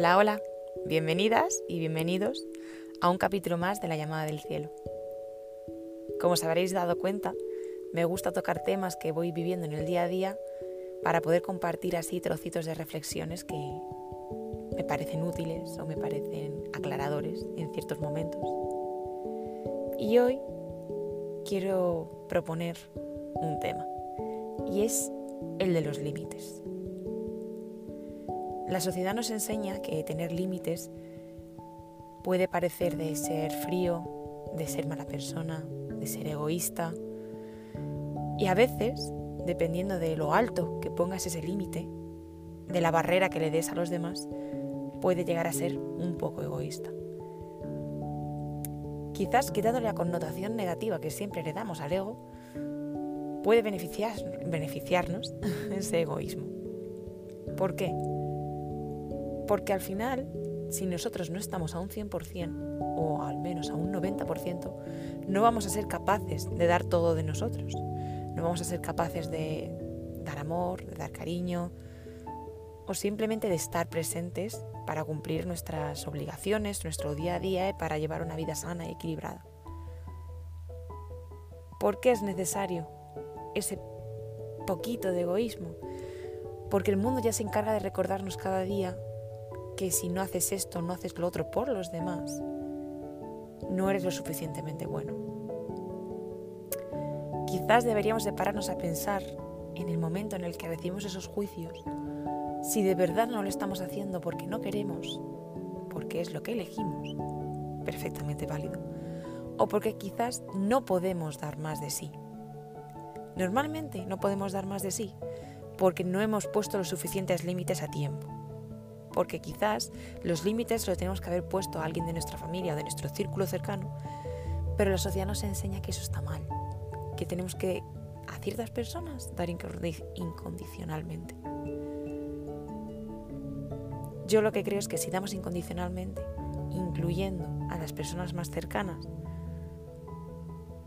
Hola, hola, bienvenidas y bienvenidos a un capítulo más de La llamada del cielo. Como os habréis dado cuenta, me gusta tocar temas que voy viviendo en el día a día para poder compartir así trocitos de reflexiones que me parecen útiles o me parecen aclaradores en ciertos momentos. Y hoy quiero proponer un tema y es el de los límites. La sociedad nos enseña que tener límites puede parecer de ser frío, de ser mala persona, de ser egoísta. Y a veces, dependiendo de lo alto que pongas ese límite, de la barrera que le des a los demás, puede llegar a ser un poco egoísta. Quizás quitándole la connotación negativa que siempre le damos al ego, puede beneficiar, beneficiarnos ese egoísmo. ¿Por qué? Porque al final, si nosotros no estamos a un 100% o al menos a un 90%, no vamos a ser capaces de dar todo de nosotros. No vamos a ser capaces de dar amor, de dar cariño o simplemente de estar presentes para cumplir nuestras obligaciones, nuestro día a día y para llevar una vida sana y equilibrada. ¿Por qué es necesario ese poquito de egoísmo? Porque el mundo ya se encarga de recordarnos cada día que si no haces esto, no haces lo otro por los demás, no eres lo suficientemente bueno. Quizás deberíamos de pararnos a pensar en el momento en el que recibimos esos juicios, si de verdad no lo estamos haciendo porque no queremos, porque es lo que elegimos, perfectamente válido, o porque quizás no podemos dar más de sí. Normalmente no podemos dar más de sí porque no hemos puesto los suficientes límites a tiempo porque quizás los límites los tenemos que haber puesto a alguien de nuestra familia o de nuestro círculo cercano, pero la sociedad nos enseña que eso está mal, que tenemos que a ciertas personas dar incondicionalmente. Yo lo que creo es que si damos incondicionalmente, incluyendo a las personas más cercanas,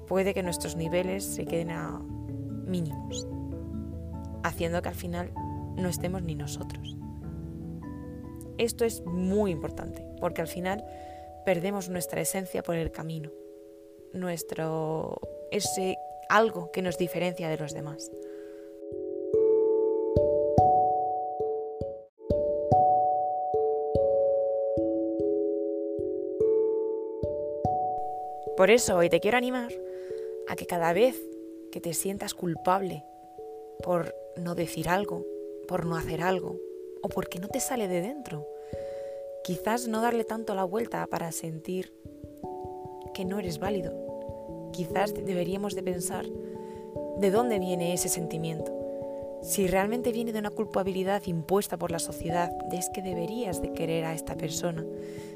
puede que nuestros niveles se queden a mínimos, haciendo que al final no estemos ni nosotros. Esto es muy importante, porque al final perdemos nuestra esencia por el camino, nuestro ese algo que nos diferencia de los demás. Por eso hoy te quiero animar a que cada vez que te sientas culpable por no decir algo, por no hacer algo, o porque no te sale de dentro. Quizás no darle tanto la vuelta para sentir que no eres válido. Quizás deberíamos de pensar de dónde viene ese sentimiento. Si realmente viene de una culpabilidad impuesta por la sociedad, de es que deberías de querer a esta persona,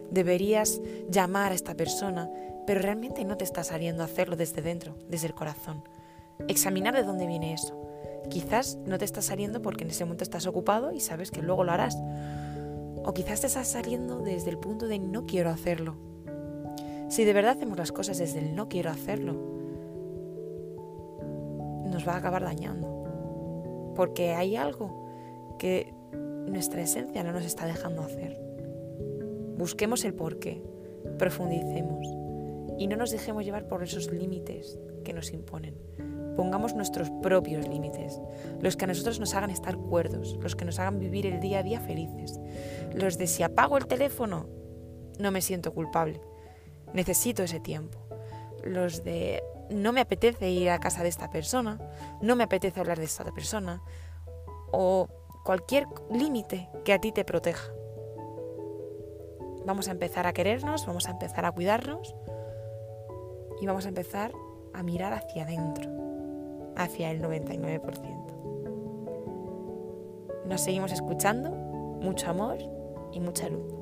deberías llamar a esta persona, pero realmente no te está saliendo hacerlo desde dentro, desde el corazón. Examinar de dónde viene eso. Quizás no te está saliendo porque en ese momento estás ocupado y sabes que luego lo harás. O quizás te estás saliendo desde el punto de no quiero hacerlo. Si de verdad hacemos las cosas desde el no quiero hacerlo, nos va a acabar dañando. Porque hay algo que nuestra esencia no nos está dejando hacer. Busquemos el porqué, profundicemos y no nos dejemos llevar por esos límites que nos imponen. Pongamos nuestros propios límites, los que a nosotros nos hagan estar cuerdos, los que nos hagan vivir el día a día felices, los de si apago el teléfono, no me siento culpable, necesito ese tiempo, los de no me apetece ir a casa de esta persona, no me apetece hablar de esta persona, o cualquier límite que a ti te proteja. Vamos a empezar a querernos, vamos a empezar a cuidarnos y vamos a empezar a mirar hacia adentro hacia el 99%. Nos seguimos escuchando, mucho amor y mucha luz.